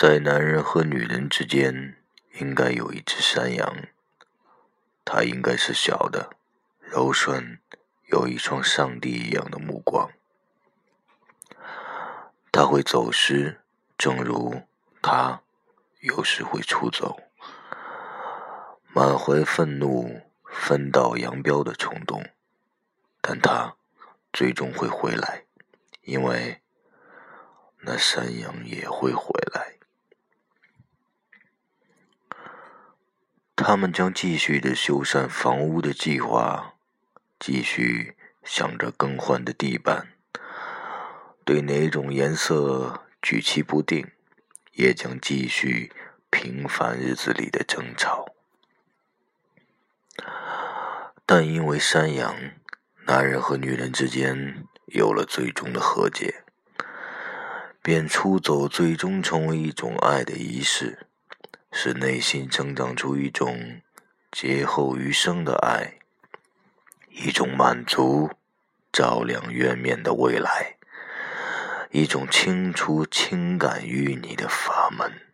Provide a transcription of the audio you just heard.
在男人和女人之间，应该有一只山羊。它应该是小的、柔顺，有一双上帝一样的目光。它会走失，正如它有时会出走，满怀愤怒、分道扬镳的冲动。但它最终会回来，因为那山羊也会回来。他们将继续的修缮房屋的计划，继续想着更换的地板，对哪种颜色举棋不定，也将继续平凡日子里的争吵。但因为山羊，男人和女人之间有了最终的和解，便出走，最终成为一种爱的仪式。是内心成长出一种劫后余生的爱，一种满足、照亮渊面的未来，一种清除情感淤泥的法门。